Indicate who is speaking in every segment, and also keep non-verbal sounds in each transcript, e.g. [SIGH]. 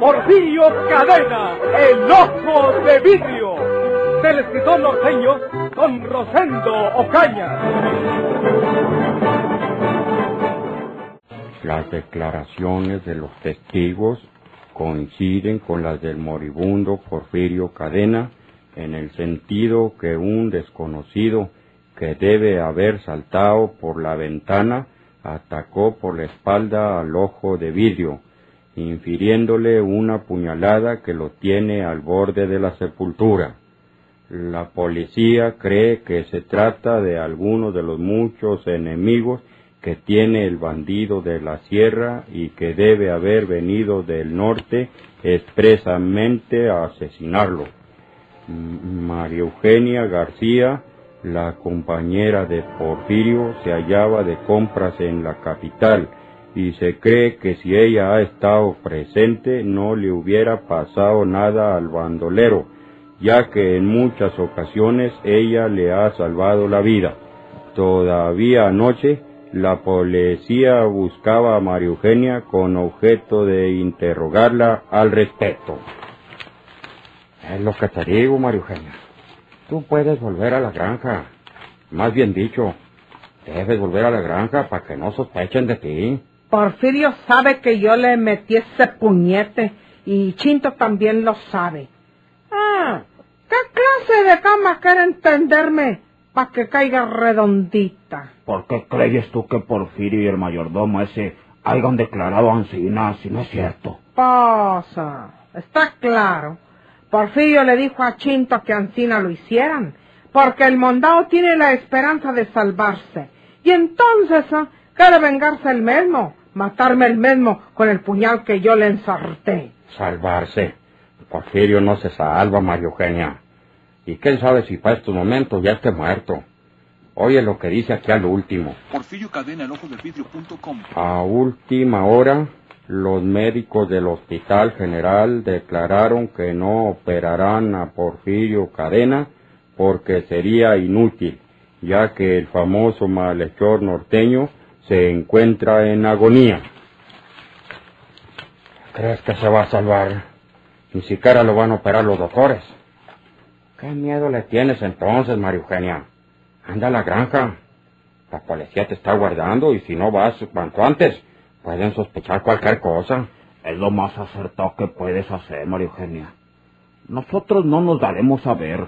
Speaker 1: Porfirio Cadena, el ojo de vidrio, del escritor norteño Don Rosendo Ocaña.
Speaker 2: Las declaraciones de los testigos coinciden con las del moribundo Porfirio Cadena en el sentido que un desconocido que debe haber saltado por la ventana atacó por la espalda al ojo de vidrio, infiriéndole una puñalada que lo tiene al borde de la sepultura. La policía cree que se trata de alguno de los muchos enemigos que tiene el bandido de la sierra y que debe haber venido del norte expresamente a asesinarlo. María Eugenia García, la compañera de Porfirio, se hallaba de compras en la capital y se cree que si ella ha estado presente no le hubiera pasado nada al bandolero, ya que en muchas ocasiones ella le ha salvado la vida. Todavía anoche la policía buscaba a María Eugenia con objeto de interrogarla al respecto. Es lo que te digo, María Eugenia. Tú puedes volver a la granja. Más bien dicho, debes volver a la granja para que no sospechen de ti.
Speaker 3: Porfirio sabe que yo le metí ese puñete y Chinto también lo sabe. Ah, ¿qué clase de cama quiere entenderme para que caiga redondita?
Speaker 4: ¿Por qué crees tú que Porfirio y el mayordomo ese hayan declarado Ancina si no es cierto?
Speaker 3: Pasa, está claro. Porfirio le dijo a Chinto que Ancina lo hicieran, porque el mondao tiene la esperanza de salvarse. Y entonces ¿eh? quiere vengarse el mismo, matarme el mismo con el puñal que yo le ensarté.
Speaker 2: Salvarse. Porfirio no se salva, María Eugenia. Y quién sabe si para estos momentos ya esté muerto. Oye lo que dice aquí al último.
Speaker 5: Porfirio Cadena, el ojo del vidrio.com.
Speaker 2: A última hora, los médicos del Hospital General declararon que no operarán a Porfirio Cadena porque sería inútil, ya que el famoso malhechor norteño se encuentra en agonía. ¿Crees que se va a salvar? Ni siquiera lo van a operar los doctores. ¿Qué miedo le tienes entonces, María Eugenia? Anda a la granja. La policía te está guardando y si no vas cuanto antes, pueden sospechar cualquier cosa.
Speaker 4: Es lo más acertado que puedes hacer, María Eugenia. Nosotros no nos daremos a ver,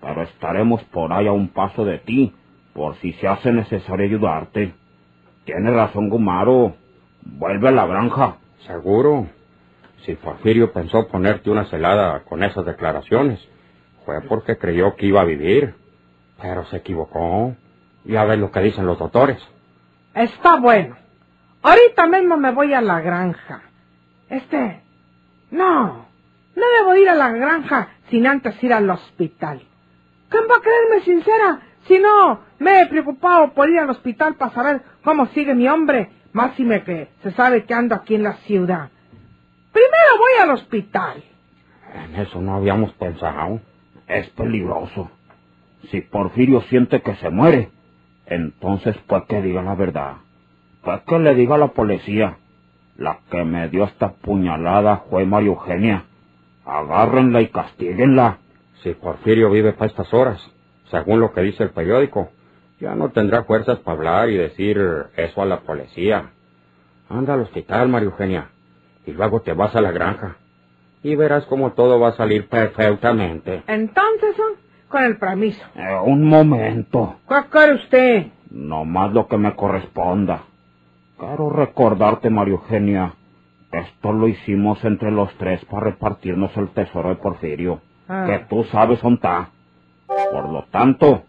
Speaker 4: pero estaremos por ahí a un paso de ti, por si se hace necesario ayudarte. Tienes razón, Gumaro. Vuelve a la granja.
Speaker 2: Seguro. Si Porfirio pensó ponerte una celada con esas declaraciones, fue porque creyó que iba a vivir. Pero se equivocó. Ya ves lo que dicen los doctores.
Speaker 3: Está bueno. Ahorita mismo me voy a la granja. Este... No. No debo ir a la granja sin antes ir al hospital. ¿Quién va a creerme sincera si no me he preocupado por ir al hospital para saber cómo sigue mi hombre? Más si me que se sabe que ando aquí en la ciudad. Primero voy al hospital.
Speaker 2: En eso no habíamos pensado.
Speaker 4: Es peligroso. Si Porfirio siente que se muere, entonces pues que diga la verdad. Pues que le diga a la policía. La que me dio esta puñalada fue María Eugenia. Agárrenla y castíguenla.
Speaker 2: Si Porfirio vive para estas horas, según lo que dice el periódico, ya no tendrá fuerzas para hablar y decir eso a la policía. Anda al hospital, María Eugenia, y luego te vas a la granja. Y verás cómo todo va a salir perfectamente.
Speaker 3: Entonces, con el permiso.
Speaker 4: Eh, un momento.
Speaker 3: ¿Qué quiere usted?
Speaker 4: No más lo que me corresponda. Quiero recordarte, María Eugenia, esto lo hicimos entre los tres para repartirnos el tesoro de Porfirio,
Speaker 3: Ah.
Speaker 4: que tú sabes dónde está. Por lo tanto,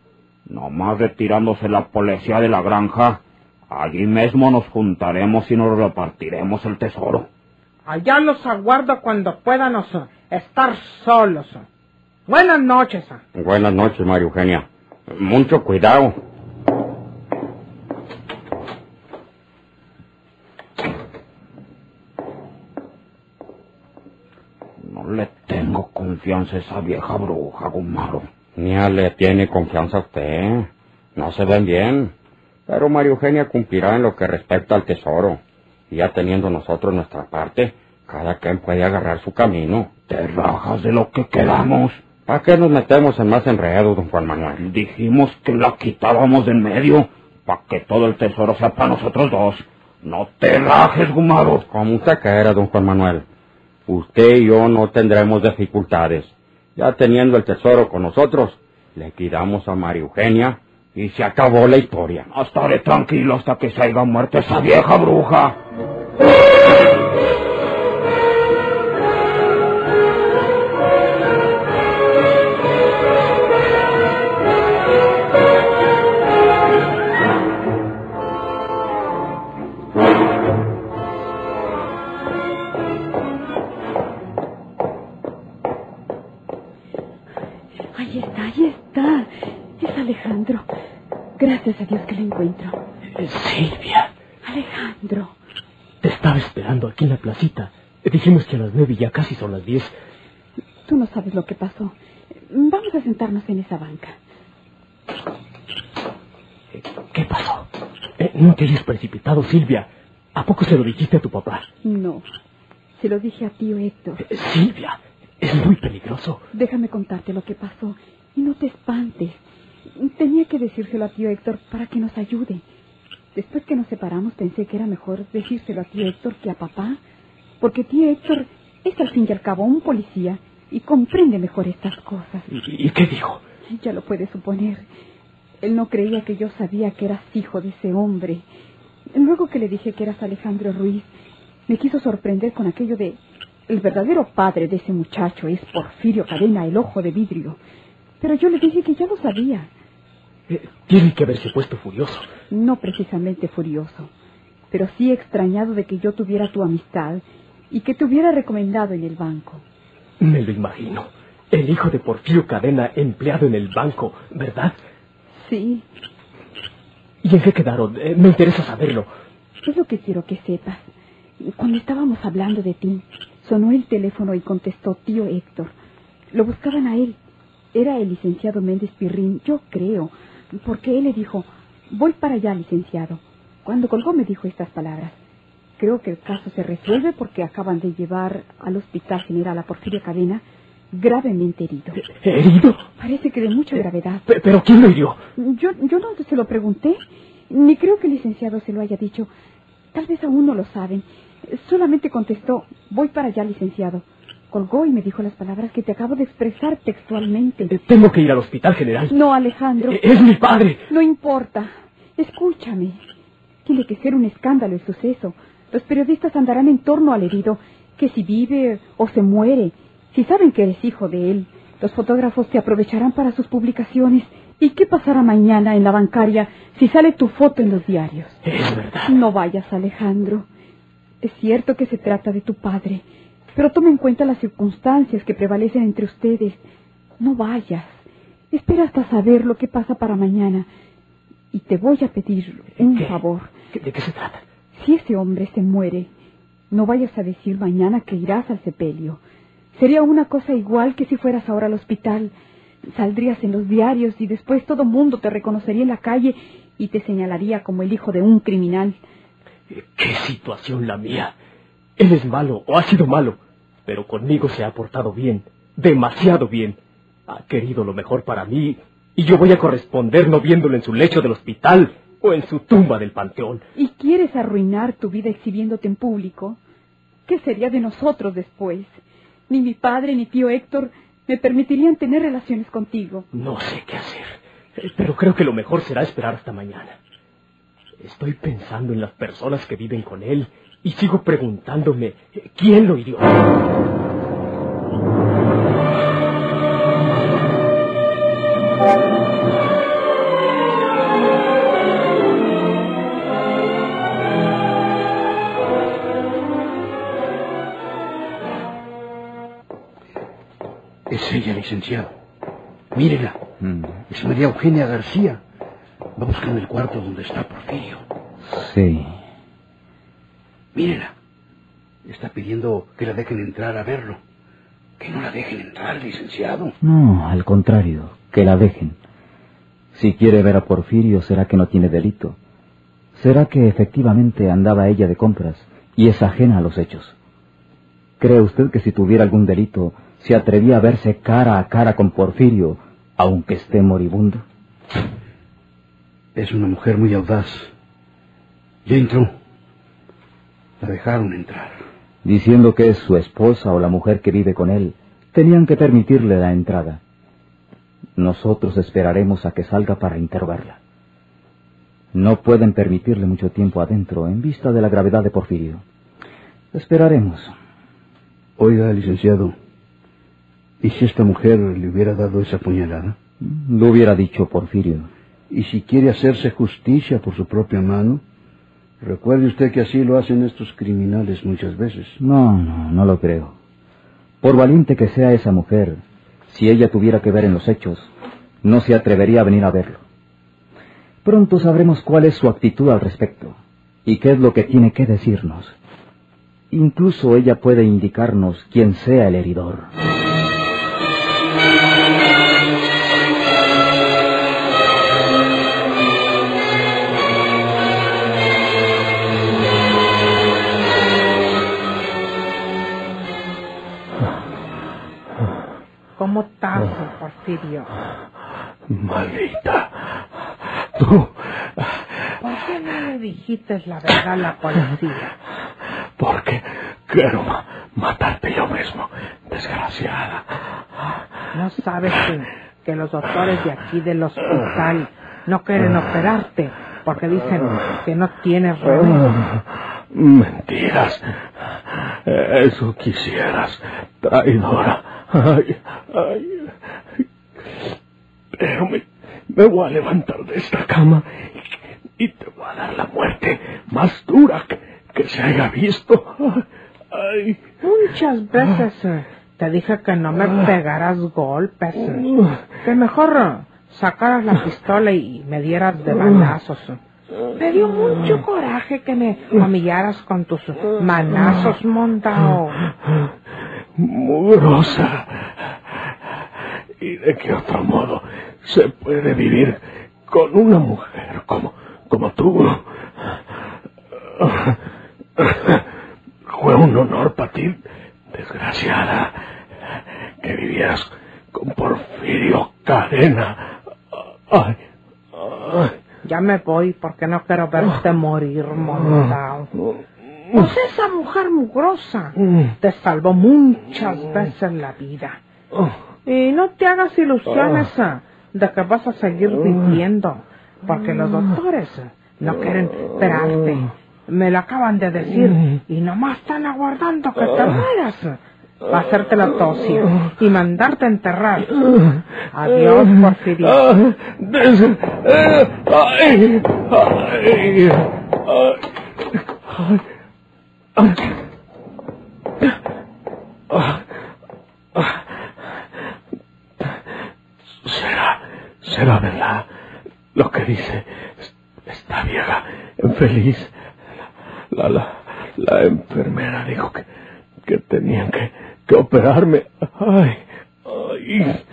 Speaker 4: nomás retirándose la policía de la granja, allí mismo nos juntaremos y nos repartiremos el tesoro.
Speaker 3: Allá los aguardo cuando puedan estar solos. Buenas noches.
Speaker 2: Buenas noches, María Eugenia. Mucho cuidado.
Speaker 4: No le tengo confianza a esa vieja bruja, Gumaro.
Speaker 2: Ni le tiene confianza a usted. No se ven bien. Pero María Eugenia cumplirá en lo que respecta al tesoro. Y ya teniendo nosotros nuestra parte, cada quien puede agarrar su camino.
Speaker 4: Te rajas de lo que quedamos.
Speaker 2: ¿Para qué nos metemos en más enredos, don Juan Manuel?
Speaker 4: Dijimos que la quitábamos de en medio, para que todo el tesoro sea para nosotros dos. No te rajes, Gumaro.
Speaker 2: Como usted quiera, don Juan Manuel. Usted y yo no tendremos dificultades. Ya teniendo el tesoro con nosotros, le quitamos a María Eugenia y se acabó la historia.
Speaker 4: Estaré tranquilo hasta que se haya muerto esa vieja bruja.
Speaker 6: La placita. Dijimos que a las nueve y ya casi son las diez.
Speaker 7: Tú no sabes lo que pasó. Vamos a sentarnos en esa banca.
Speaker 6: Eh, ¿Qué pasó? Eh, no te hayas precipitado, Silvia. ¿A poco se lo dijiste a tu papá?
Speaker 7: No. Se lo dije a tío Héctor.
Speaker 6: Eh, Silvia, es muy peligroso.
Speaker 7: Déjame contarte lo que pasó. Y no te espantes. Tenía que decírselo a tío Héctor para que nos ayude. Después que nos separamos pensé que era mejor decírselo a tío Héctor que a papá. Porque tío Héctor es al fin y al cabo un policía y comprende mejor estas cosas.
Speaker 6: ¿Y, y qué dijo?
Speaker 7: Ya lo puedes suponer. Él no creía que yo sabía que eras hijo de ese hombre. Luego que le dije que eras Alejandro Ruiz, me quiso sorprender con aquello de... El verdadero padre de ese muchacho es Porfirio Cadena, el ojo de vidrio. Pero yo le dije que ya lo sabía.
Speaker 6: Eh, tiene que haberse puesto furioso.
Speaker 7: No precisamente furioso, pero sí extrañado de que yo tuviera tu amistad y que te hubiera recomendado en el banco.
Speaker 6: Me lo imagino. El hijo de Porfirio Cadena empleado en el banco, ¿verdad?
Speaker 7: Sí,
Speaker 6: ¿Y en qué quedaron? Eh, me interesa saberlo.
Speaker 7: es lo que quiero que sepas. Cuando estábamos hablando de ti, sonó el teléfono y contestó tío Héctor. Lo buscaban a él. Era el licenciado Méndez Pirrín, yo creo, porque él le dijo, voy para allá, licenciado. Cuando colgó me dijo estas palabras. Creo que el caso se resuelve porque acaban de llevar al Hospital General a Porfirio Cadena gravemente herido.
Speaker 6: ¿Herido?
Speaker 7: Parece que de mucha gravedad.
Speaker 6: Pe- ¿Pero quién lo hirió?
Speaker 7: Yo, yo no se lo pregunté, ni creo que el licenciado se lo haya dicho. Tal vez aún no lo saben. Solamente contestó, voy para allá, licenciado. Colgó y me dijo las palabras que te acabo de expresar textualmente.
Speaker 6: Eh, Tengo que ir al hospital general.
Speaker 7: No, Alejandro.
Speaker 6: Eh, Es mi padre.
Speaker 7: No importa. Escúchame. Tiene que ser un escándalo el suceso. Los periodistas andarán en torno al herido, que si vive o se muere. Si saben que eres hijo de él, los fotógrafos te aprovecharán para sus publicaciones. ¿Y qué pasará mañana en la bancaria si sale tu foto en los diarios?
Speaker 6: Es verdad.
Speaker 7: No vayas, Alejandro. Es cierto que se trata de tu padre, pero toma en cuenta las circunstancias que prevalecen entre ustedes. No vayas. Espera hasta saber lo que pasa para mañana. Y te voy a pedir un
Speaker 6: ¿Qué?
Speaker 7: favor.
Speaker 6: ¿Qué- ¿De qué se trata?
Speaker 7: Si ese hombre se muere, no vayas a decir mañana que irás al sepelio. Sería una cosa igual que si fueras ahora al hospital. Saldrías en los diarios y después todo mundo te reconocería en la calle y te señalaría como el hijo de un criminal.
Speaker 6: Eh, ¿Qué situación la mía? Él es malo o ha sido malo, pero conmigo se ha portado bien, demasiado bien. Ha querido lo mejor para mí y yo voy a corresponder no viéndolo en su lecho del hospital o en su tumba del panteón.
Speaker 7: ¿Y quieres arruinar tu vida exhibiéndote en público? ¿Qué sería de nosotros después? Ni mi padre ni tío Héctor me permitirían tener relaciones contigo.
Speaker 6: No sé qué hacer, pero creo que lo mejor será esperar hasta mañana. Estoy pensando en las personas que viven con él y sigo preguntándome quién lo hirió.
Speaker 8: Licenciado. Mírela.
Speaker 2: Mm.
Speaker 8: Es María Eugenia García. Va buscando el cuarto donde está Porfirio.
Speaker 2: Sí.
Speaker 8: Mírela. Está pidiendo que la dejen entrar a verlo. Que no la dejen entrar, licenciado.
Speaker 9: No, al contrario, que la dejen. Si quiere ver a Porfirio, será que no tiene delito. Será que efectivamente andaba ella de compras y es ajena a los hechos. ¿Cree usted que si tuviera algún delito, se atrevía a verse cara a cara con Porfirio, aunque esté moribundo?
Speaker 8: Es una mujer muy audaz. Ya entró. La dejaron entrar.
Speaker 9: Diciendo que es su esposa o la mujer que vive con él, tenían que permitirle la entrada. Nosotros esperaremos a que salga para interrogarla. No pueden permitirle mucho tiempo adentro en vista de la gravedad de Porfirio. Esperaremos.
Speaker 8: Oiga, licenciado, ¿y si esta mujer le hubiera dado esa puñalada?
Speaker 9: Lo hubiera dicho Porfirio.
Speaker 8: ¿Y si quiere hacerse justicia por su propia mano? Recuerde usted que así lo hacen estos criminales muchas veces.
Speaker 9: No, no, no lo creo. Por valiente que sea esa mujer, si ella tuviera que ver en los hechos, no se atrevería a venir a verlo. Pronto sabremos cuál es su actitud al respecto y qué es lo que tiene que decirnos. Incluso ella puede indicarnos quién sea el heridor.
Speaker 3: ¿Cómo estás, Porfirio?
Speaker 10: Maldita. Tú,
Speaker 3: ¿Por qué no le dijiste la verdad a la policía?
Speaker 10: porque quiero ma- matarte yo mismo, desgraciada.
Speaker 3: ¿No sabes que, que los doctores de aquí del hospital no quieren operarte porque dicen que no tienes remedio?
Speaker 10: Mentiras. Eso quisieras, traidora. Ay, ay. Pero me, me voy a levantar de esta cama y te voy a dar la muerte más dura que, que se haya visto. Ay.
Speaker 3: Muchas veces te dije que no me pegaras golpes, eh, que mejor sacaras la pistola y me dieras de balazos. Me dio mucho coraje que me humillaras con tus manazos, montao.
Speaker 10: Mugrosa. ¿Y de qué otro modo se puede vivir con una mujer como, como tú? Fue un honor para ti, desgraciada, que vivieras con Porfirio Cadena. Ay, ay.
Speaker 3: Ya me voy porque no quiero verte morir, montao. Pues esa mujer mugrosa te salvó muchas veces la vida. Y no te hagas ilusiones eh, de que vas a seguir viviendo, porque los doctores no quieren esperarte. Me lo acaban de decir y nomás están aguardando que te mueras para hacerte la tosia y mandarte a enterrar. Adiós, Porfirio.
Speaker 10: Será, será verdad lo que dice esta vieja infeliz. La, la, la enfermera dijo que, que tenían que, que operarme. Ay, ay.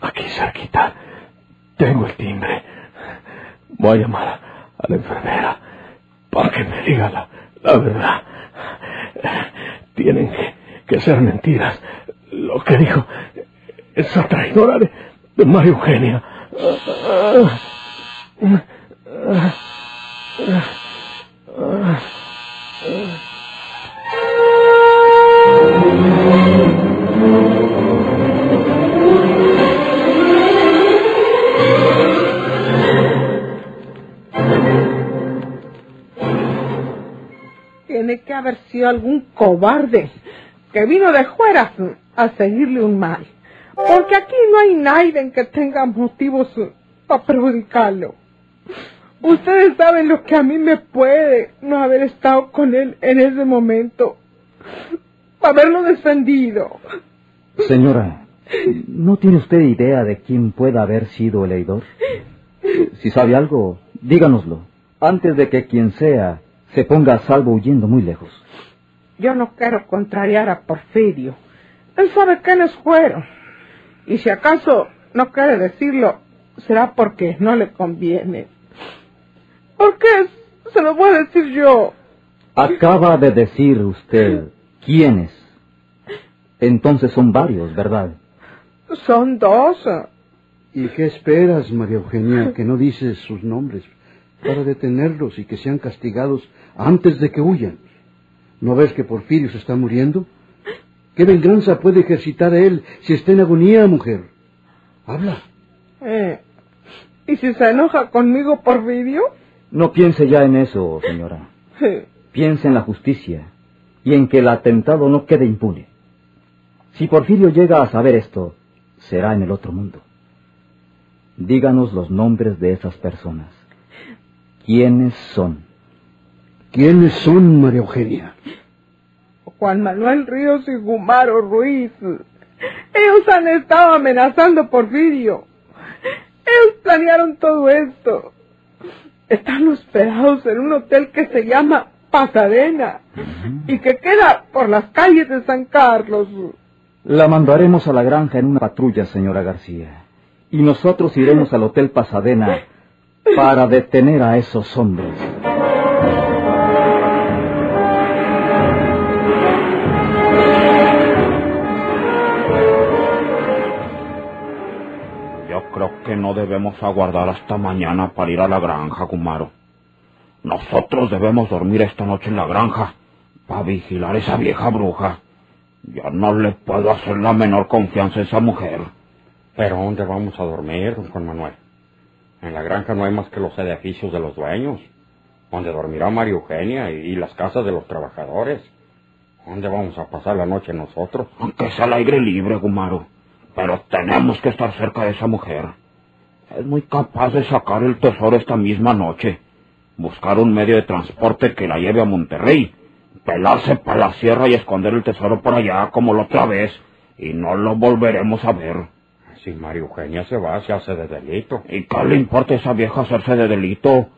Speaker 10: Aquí cerquita tengo el timbre. Voy a llamar a, la enfermera para que me diga la, la verdad. Tienen que, que ser mentiras. Lo que dijo esa traidora de, de María Eugenia.
Speaker 3: Tiene que haber sido algún cobarde que vino de fuera a seguirle un mal. Porque aquí no hay nadie que tenga motivos para perjudicarlo. Ustedes saben lo que a mí me puede no haber estado con él en ese momento. haberlo defendido.
Speaker 9: Señora, ¿no tiene usted idea de quién pueda haber sido el leidor? Si sabe algo, díganoslo, antes de que quien sea se ponga a salvo huyendo muy lejos.
Speaker 3: Yo no quiero contrariar a Porfirio. Él sabe quiénes fueron. Y si acaso no quiere decirlo, será porque no le conviene. ¿Por qué? Se lo voy a decir yo.
Speaker 9: Acaba de decir usted quiénes. Entonces son varios, ¿verdad?
Speaker 3: Son dos.
Speaker 8: ¿Y qué esperas, María Eugenia, que no dices sus nombres para detenerlos y que sean castigados antes de que huyan? ¿No ves que Porfirio se está muriendo? ¿Qué venganza puede ejercitar él si está en agonía, mujer? Habla.
Speaker 3: Eh, ¿Y si se enoja conmigo, Porfirio?
Speaker 9: No piense ya en eso, señora. [LAUGHS] Piense en la justicia y en que el atentado no quede impune. Si Porfirio llega a saber esto, será en el otro mundo. Díganos los nombres de esas personas. ¿Quiénes son?
Speaker 8: ¿Quiénes son, María Eugenia?
Speaker 3: Juan Manuel Ríos y Gumaro Ruiz. Ellos han estado amenazando a Porfirio. Ellos planearon todo esto. Están hospedados en un hotel que se llama Pasadena y que queda por las calles de San Carlos.
Speaker 9: La mandaremos a la granja en una patrulla, señora García. Y nosotros iremos al Hotel Pasadena para detener a esos hombres.
Speaker 4: Creo que no debemos aguardar hasta mañana para ir a la granja, Gumaro. Nosotros debemos dormir esta noche en la granja para vigilar a esa vieja bruja. Yo no le puedo hacer la menor confianza a esa mujer.
Speaker 2: ¿Pero dónde vamos a dormir, don Juan Manuel? En la granja no hay más que los edificios de los dueños, donde dormirá María Eugenia y, y las casas de los trabajadores. ¿Dónde vamos a pasar la noche nosotros?
Speaker 4: Aunque sea al aire libre, Gumaro. Pero tenemos que estar cerca de esa mujer. Es muy capaz de sacar el tesoro esta misma noche. Buscar un medio de transporte que la lleve a Monterrey. Pelarse para la sierra y esconder el tesoro por allá como la otra vez. Y no lo volveremos a ver.
Speaker 2: Si María Eugenia se va, se hace de delito.
Speaker 4: ¿Y qué le importa a esa vieja hacerse de delito?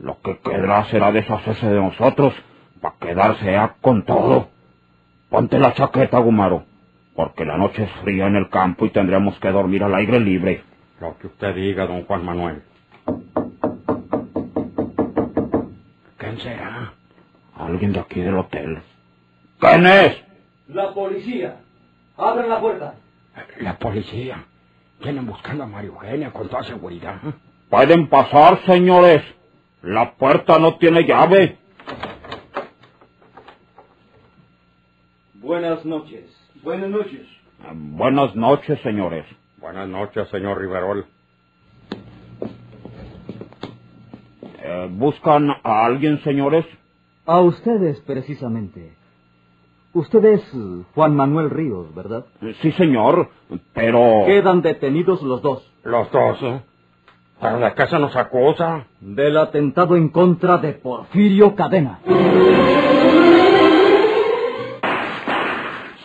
Speaker 4: Lo que quedará será deshacerse de nosotros, para quedarse ya con todo. Ponte la chaqueta, Gumaro, porque la noche es fría en el campo y tendremos que dormir al aire libre.
Speaker 2: Lo que usted diga, don Juan Manuel.
Speaker 4: ¿Quién será? Alguien de aquí del hotel. ¿Quién es?
Speaker 6: La policía. Abran la puerta.
Speaker 2: La policía. Vienen buscando a María Eugenia con toda seguridad.
Speaker 4: Pueden pasar, señores. La puerta no tiene llave.
Speaker 6: Buenas noches. Buenas noches.
Speaker 4: Buenas noches, señores.
Speaker 2: Buenas noches, señor Riverol.
Speaker 4: Eh, ¿Buscan a alguien, señores?
Speaker 9: A ustedes, precisamente. Usted es Juan Manuel Ríos, ¿verdad?
Speaker 4: Eh, Sí, señor, pero...
Speaker 9: Quedan detenidos los dos.
Speaker 2: Los dos, ¿eh? Pero la casa nos acusa.
Speaker 9: Del atentado en contra de Porfirio Cadena.